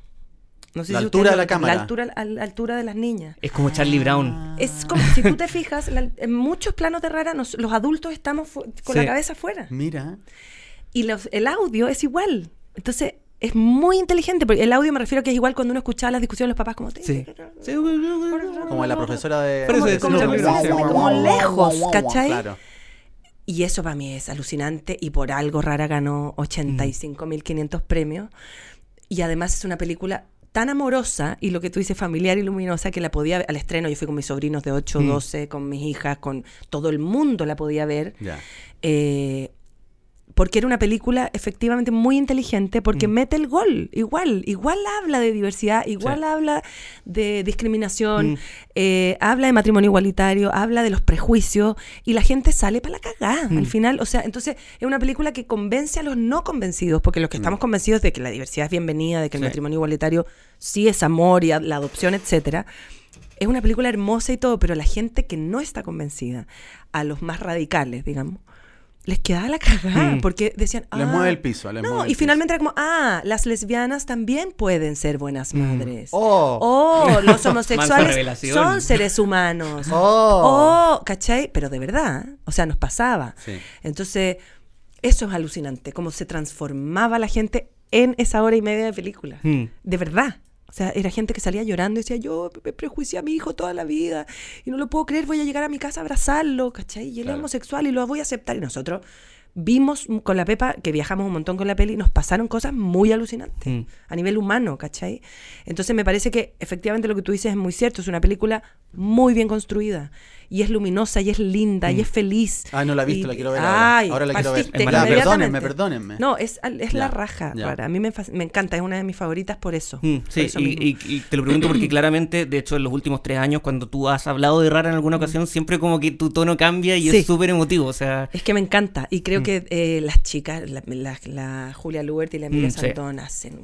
No sé La si altura de la cámara. La altura, a la altura de las niñas. Es como Charlie Brown. Es como, si tú te fijas, la- en muchos planos de rara, nos- los adultos estamos con la cabeza afuera. Mira. Y los, el audio es igual. Entonces, es muy inteligente. Porque el audio me refiero a que es igual cuando uno escuchaba las discusiones de los papás, como... Sí. Como la profesora de. Como- como- como lejos, ¿cachai? Claro. Y eso para mí es alucinante. Y por algo Rara ganó 85.500 premios. Y además es una película tan amorosa y lo que tú dices familiar y luminosa que la podía ver al estreno. Yo fui con mis sobrinos de 8, Mm. 12, con mis hijas, con todo el mundo la podía ver. Ya. Eh, porque era una película efectivamente muy inteligente, porque Mm. mete el gol, igual, igual habla de diversidad, igual Sí. habla de discriminación, Mm. eh, habla de matrimonio igualitario, habla de los prejuicios, y la gente sale para la cagada Mm. al final. O sea, entonces es una película que convence a los no convencidos, porque los que estamos convencidos de que la diversidad es bienvenida, de que el Mm. Sí. matrimonio igualitario sí es amor y la adopción, etcétera. Es una película hermosa y todo, pero la gente que no está convencida, a los más radicales, digamos, les quedaba la cagada, Mm. porque decían, Les ah, mueve el piso, les no, mueve el y piso. finalmente era como, ah, las lesbianas también pueden ser buenas madres. Oh. Oh, los <laughs> homosexuales son seres humanos. <laughs> Oh. Oh, ¿cachai? Pero de verdad, o sea, nos pasaba. Sí. Entonces, eso es alucinante, cómo se transformaba la gente en esa hora y media de película. Mm. De verdad. O sea, era gente que salía llorando y decía, yo me prejuicié a mi hijo toda la vida y no lo puedo creer, voy a llegar a mi casa a abrazarlo, ¿cachai? Y él Claro. es homosexual y lo voy a aceptar. Y nosotros vimos con la Pepa, que viajamos un montón con la peli, nos pasaron cosas muy alucinantes Mm. a nivel humano, ¿cachai? Entonces me parece que efectivamente lo que tú dices es muy cierto, es una película muy bien construida y es luminosa y es linda y es feliz. Ah, no la he visto, Y- la quiero ver ahora. Ahora la quiero ver. maravillosa. perdónenme, perdónenme. No, es, es Ya, la raja, ya. Rara. A mí me, me encanta, es una de mis favoritas por eso. Mm, por sí, eso y, y- y te lo pregunto porque <clears throat> claramente, de hecho, en los últimos tres años, cuando tú has hablado de Rara en alguna ocasión, siempre como que tu tono cambia y Sí. es súper emotivo. O sea, Es que me encanta. Y Mm. creo que eh, las chicas, la, la- la Julia Lubert y la Emilia Mm, sí. Santón hacen.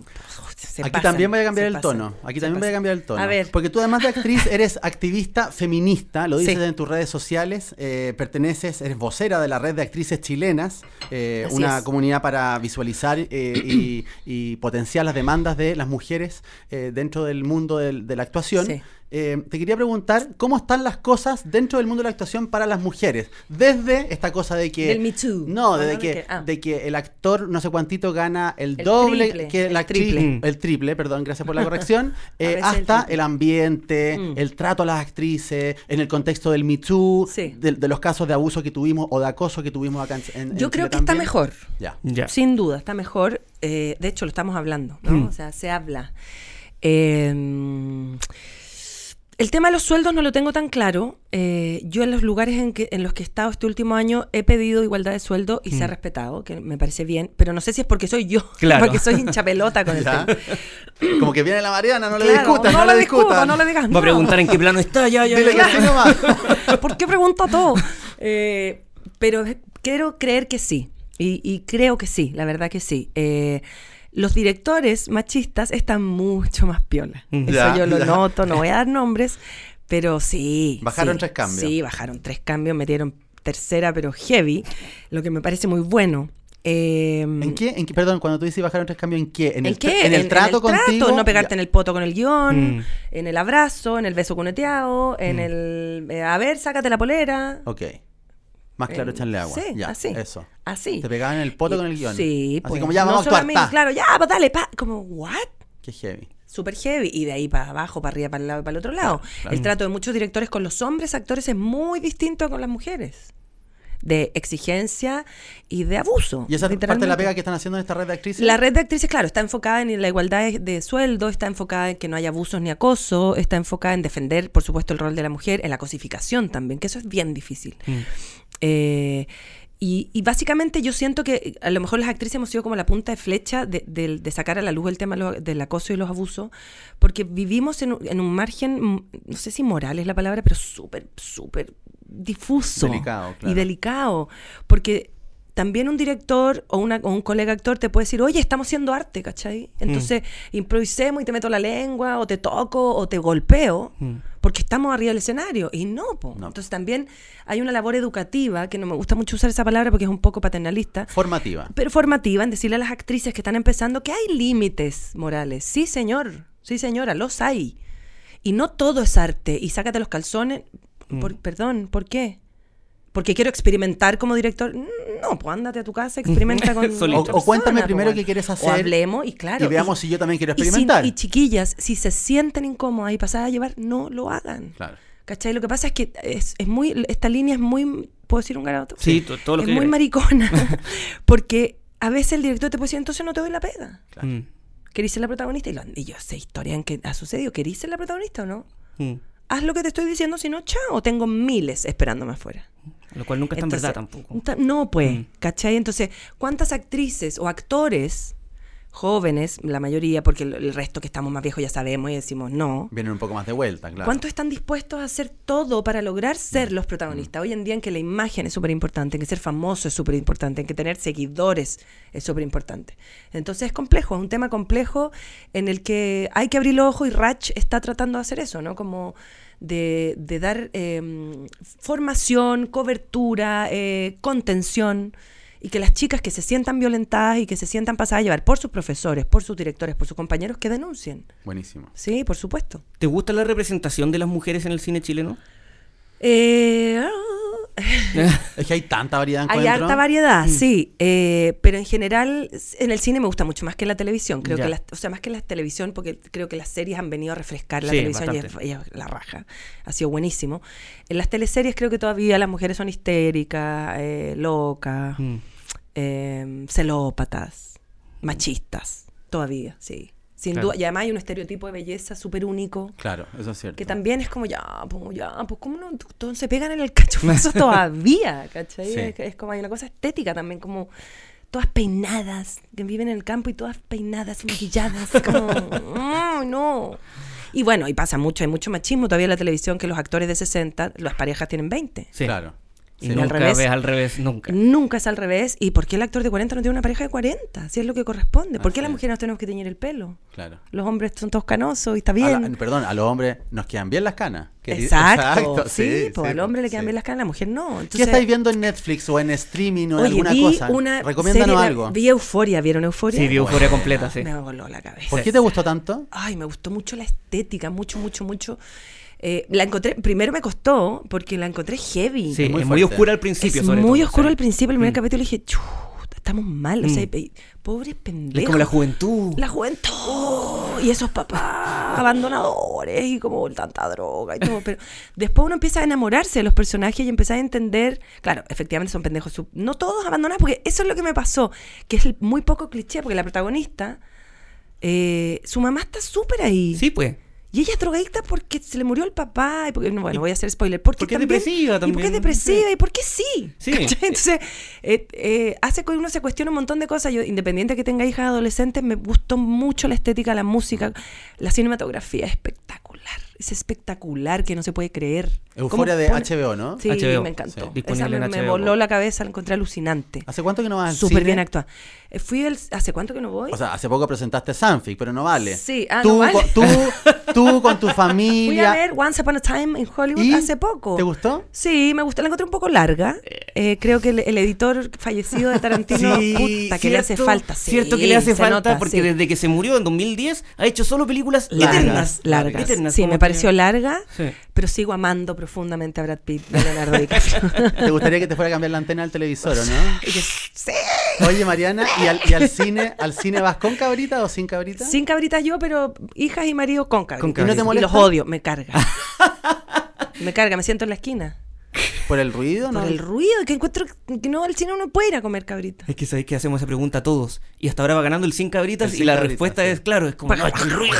se Aquí pasan, también vaya a cambiar el pasan, tono. Aquí también vaya a cambiar el tono. A ver. Porque tú además de actriz <laughs> eres activista feminista, lo dices Sí. en tus redes sociales, eh, perteneces, eres vocera de la red de actrices chilenas, eh, una es. comunidad para visualizar eh, y, y potenciar las demandas de las mujeres eh, dentro del mundo del- de la actuación. Sí. Eh, te quería preguntar cómo están las cosas dentro del mundo de la actuación para las mujeres. Desde esta cosa de que. Del Me Too. No, Ah, desde no, que, de que- ah. de que el actor no sé cuántito gana el, El doble triple, que el la actriz. triple. El triple, perdón, gracias por la corrección. <laughs> eh, el hasta el, ambiente, Mm. el trato a las actrices, en el contexto del Me Too, Sí. de, de los casos de abuso que tuvimos o de acoso que tuvimos acá en, en- en Yo creo Chile que está mejor. Ya. ya. Sin duda, está mejor. Eh, de hecho, lo estamos hablando, ¿no? Mm. O sea, se habla. Eh, el tema de los sueldos no lo tengo tan claro. Eh, yo en los lugares en, que, en los que he estado este último año he pedido igualdad de sueldo y se ha respetado, que me parece bien, pero no sé si es porque soy yo, <laughs> Claro. porque soy hincha pelota con <laughs> el tema. Como que viene la Mariana, no le Claro, discutan, no, no le discutan. no le digas Va a preguntar en qué plano está, ya, ya. Dile ya. que sí nomás. <laughs> ¿Por qué pregunto todo? Eh, pero quiero creer que sí. Y, y creo que sí, la verdad que sí. Eh, los directores machistas están mucho más piola. Mm. Eso yo lo ya. noto, no voy a dar nombres, pero sí. Bajaron sí, tres cambios. Sí, bajaron tres cambios, metieron tercera, pero heavy, lo que me parece muy bueno. Eh, ¿En qué? ¿En qué? Perdón, cuando tú dices bajaron tres cambios, ¿en qué? ¿En, ¿En el, qué? en el trato contigo? no pegarte Ya. en el poto con el guion, Mm. en el abrazo, en el beso cuneteado, en Mm. el... eh, a ver, sácate la polera. Ok. Más claro, Eh, echarle agua. Sí, ya, así. Eso. Así. Te pegaban en el poto Y- con el guion. Sí, Así pues, como ya vamos no a actuar. Claro, ya, pues dale, pa. Como, ¿what? Qué heavy. Súper heavy. Y de ahí para abajo, para arriba, para el lado y para el otro lado. claro. El trato de muchos directores con los hombres actores es muy distinto a con las mujeres. De exigencia y de abuso. ¿Y esa es parte de la pega que están haciendo en esta red de actrices? La red de actrices, claro, está enfocada en la igualdad de, de sueldo, está enfocada en que no haya abusos ni acoso, está enfocada en defender, por supuesto, el rol de la mujer, en la cosificación también, que eso es bien difícil. Mm. Eh, y, y básicamente yo siento que a lo mejor las actrices hemos sido como la punta de flecha de, de- de sacar a la luz el tema lo- del acoso y los abusos, porque vivimos en, un- en un margen, mm, no sé si moral es la palabra, pero súper, súper difuso. Delicado, claro. Y delicado, porque también un director o, una, o un colega actor te puede decir, oye, estamos haciendo arte, ¿cachai? Entonces improvisemos y te meto la lengua, o te toco, o te golpeo, Mm. porque estamos arriba del escenario. Y no, po. No. Entonces también hay una labor educativa, que no me gusta mucho usar esa palabra porque es un poco paternalista, Formativa. pero formativa en decirle a las actrices que están empezando que hay límites morales. Sí, señor, sí, señora, los hay. Y no todo es arte. Y sácate los calzones. Por- Perdón, ¿por qué? Porque quiero experimentar como director. No, pues ándate a tu casa, experimenta con. <laughs> O- o cuéntame persona, primero pues, qué quieres O hacer hablemos y claro. y veamos si yo también quiero y si- experimentar. Y, chiquillas, si se sienten incómodas y pasadas a llevar, no lo hagan. Claro. ¿Cachai? Lo que pasa es que es, es muy. Esta línea es muy. ¿Puedo decir un garabato? Sí, to- todo lo es que muy maricona. <laughs> porque a veces el director te puede decir, entonces no te doy la pega. Mm. ¿Querís ser la protagonista? Y, lo- y yo sé historia en que ha sucedido. ¿Querís ser la protagonista o no? Mm. Haz lo que te estoy diciendo, si no, chao. Tengo miles esperándome afuera. Lo cual nunca está en Entonces, verdad tampoco. ta- No, pues, Mm. ¿cachai? Entonces, ¿cuántas actrices o actores jóvenes, la mayoría, porque el, el resto que estamos más viejos ya sabemos y decimos no, Vienen un poco más de vuelta, claro. ¿Cuántos están dispuestos a hacer todo para lograr ser los protagonistas? Hoy en día en que la imagen es súper importante, en que ser famoso es súper importante, en que tener seguidores es súper importante. Entonces es complejo, es un tema complejo en el que hay que abrir los ojos y Ratch está tratando de hacer eso, ¿no? Como de, de dar eh, formación, cobertura, eh, contención y que las chicas que se sientan violentadas y que se sientan pasadas a llevar por sus profesores, por sus directores, por sus compañeros, que denuncien. Buenísimo. Sí, por supuesto. ¿Te gusta la representación de las mujeres en el cine chileno? Eh, ah, <laughs> Es que hay tanta variedad en hay harta variedad, Mm. sí, eh, pero en general en el cine me gusta mucho más que en la televisión. Creo que, la, o sea, más que en la televisión, porque creo que las series han venido a refrescar la Sí, televisión y es, bastante. y es la raja. Ha sido buenísimo. En las teleseries creo que todavía las mujeres son histéricas, eh, locas, Mm. eh, celópatas, machistas, todavía, sí. Sin Claro. duda, y además hay un estereotipo de belleza súper único. Claro, eso es cierto. Que también es como, ya, pues, ya, pues, ¿cómo no? Todos se pegan en el cachufazo <laughs> todavía, ¿cachai? Sí. Es, es como hay una cosa estética también, como todas peinadas, que viven en el campo y todas peinadas maquilladas, como, "Ay, no. Y bueno, y pasa mucho, hay mucho machismo todavía en la televisión que los actores de 60, las parejas tienen 20. Sí. Claro. Y Sí. nunca Al revés. ves al revés, nunca. Nunca es al revés. ¿Y por qué el actor de 40 no tiene una pareja de 40? Si es lo que corresponde. ¿Por qué las es. mujeres nos tenemos que teñir el pelo? Claro. Los hombres son todos canosos y está A bien. la- perdón, a los hombres nos quedan bien las canas. Exacto. Sí, sí, pues sí, al hombre le quedan bien las caras, a la mujer no. ¿Qué estáis viendo en Netflix o en streaming o en Oye, alguna vi cosa? una Recomiéndanos serie, algo. Vi Euforia, ¿vieron Euforia? Sí, vi euforia completa, sí. Me voló la cabeza. ¿Por qué te gustó tanto? Ay, me gustó mucho la estética, mucho, mucho, mucho. Eh, la encontré, primero me costó porque la encontré heavy. Sí, Es muy es muy oscura al principio, es sobre muy todo, oscuro sí. al principio, el primer Mm. capítulo y dije, estamos mal. O sea, Mm. y- pobres pendejos. Es como la juventud. La juventud y esos papás abandonadores y como tanta droga y todo. Pero después uno empieza a enamorarse de los personajes y empieza a entender. Claro, efectivamente son pendejos. sub- No todos abandonados, porque eso es lo que me pasó, que es muy poco cliché, porque la protagonista, eh, su mamá está súper ahí. Sí, pues. Y ella es drogadicta porque se le murió el papá. Y porque, no, bueno, voy a hacer spoiler. Porque, porque es también- depresiva Y porque es también, depresiva sí. y porque sí. Entonces, eh, eh, hace que uno se cuestione un montón de cosas. Yo, independiente de que tenga hijas adolescentes, me gustó mucho la estética, la música, la cinematografía es espectacular. Es espectacular que no se puede creer. Euforia ¿Cómo de pone- HBO, ¿no? Sí, HBO, me encantó. sí. Esa me, en me voló la cabeza, la encontré alucinante. ¿Hace cuánto que no vas al Súper cine? bien actuada. Eh, Fui el, ¿Hace cuánto que no voy? O sea, hace poco presentaste Sanfic, pero no vale. Sí, ah, tú, no vale. con, tú, tú con tu <laughs> Fui familia. a ver Once Upon a Time in Hollywood ¿Y? hace poco. ¿Te gustó? Sí, me gustó. La encontré un poco larga. Eh, creo que el, el editor fallecido de Tarantino, <laughs> puta, que le hace falta. Sí, cierto que le hace se falta nota, porque sí. desde que se murió en 2010 ha hecho solo películas largas, eternas. largas. Eternas, sí, me que- pareció larga, Sí. pero sigo amando profundamente a Brad Pitt y a Leonardo DiCaprio. <laughs> ¿Te gustaría que te fuera a cambiar la antena del televisor o no? <laughs> Sí. Oye, Mariana, ¿y al, y al cine al cine vas con cabrita o sin cabrita? Sin cabritas yo, pero hijas y marido con cabritas. Con cabritas. ¿Y no te Y los molesta? odio, me <laughs> carga. me carga, me siento en la esquina. ¿Por el ruido? ¿no? Por el ruido, que encuentro que no, al cine uno puede ir a comer cabritas. Es que sabéis que hacemos esa pregunta a todos. Y hasta ahora va ganando el sin cabritas El y la cabritas, respuesta sí. es claro, es como no, es que el ruido.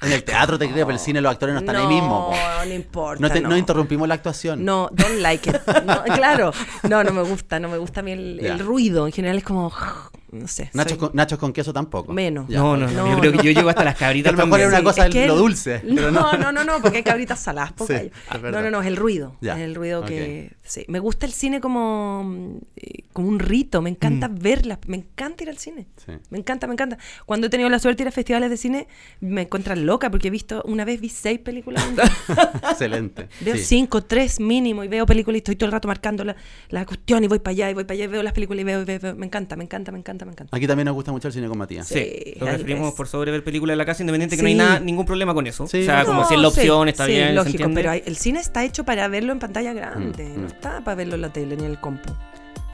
En el teatro te creo, pero el cine los actores no están ahí mismo. No, no importa. No, te- no. no interrumpimos la actuación. No, don't like it. No, claro. <laughs> No, no me gusta, no me gusta a mí el ruido. En general es como, no sé. Nachos, soy- con, nachos con queso tampoco. Menos. Ya. No, no, no, No, Yo creo que yo llego hasta las Que cabritas a lo mejor era una cosa es que lo el- dulce, <laughs> pero no. no, no, no, no, porque hay cabritas saladas, Sí, es. No, no, no, es el ruido. Ya, Es el ruido que. Sí. Me gusta el cine como, mm, eh, como un rito. Me encanta verlas. Me encanta ir al cine. Sí. Me encanta, me encanta. Cuando he tenido la suerte de ir a festivales de cine, me encuentran loca porque he visto, una vez vi seis películas. <laughs> Excelente. <laughs> Veo Sí. cinco, tres mínimo y veo películas y estoy todo el rato marcando la, la cuestión y voy para allá y voy para allá y veo las películas y veo, y veo, y veo. Me encanta, me encanta, me encanta, me encanta. Aquí también nos gusta mucho el cine con Matías. Sí, Sí, lo preferimos por sobre ver películas en la casa, independiente que no hay nada, ningún problema con eso. Sí. O sea, como si es la sí, opción, está sí, bien, lógico, pero hay- el cine está hecho para verlo en pantalla grande, Mm, no mm. está para verlo en la tele ni en el compu.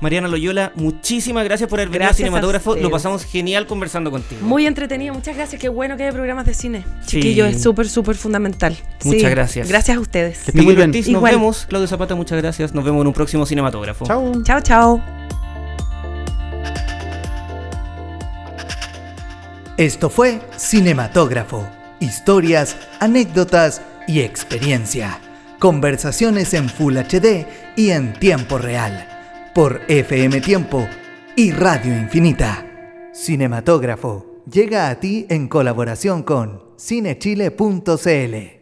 Mariana Loyola, muchísimas gracias por haber venido Gracias a Cinematógrafo. Lo pasamos genial conversando contigo. Muy entretenido, muchas gracias, qué bueno que haya programas de cine. Sí. Chiquillos, es súper, súper fundamental. Muchas Sí, gracias. Gracias a ustedes. Que muy bien. Ortiz, nos Igual. vemos. Claudio Zapata, muchas gracias. Nos vemos en un próximo Cinematógrafo. Chao. Chao, chao. Esto fue Cinematógrafo. Historias, anécdotas y experiencia. Conversaciones en Full HD y en tiempo real. Por FM Tiempo y Radio Infinita. Cinematógrafo llega a ti en colaboración con cinechile.cl.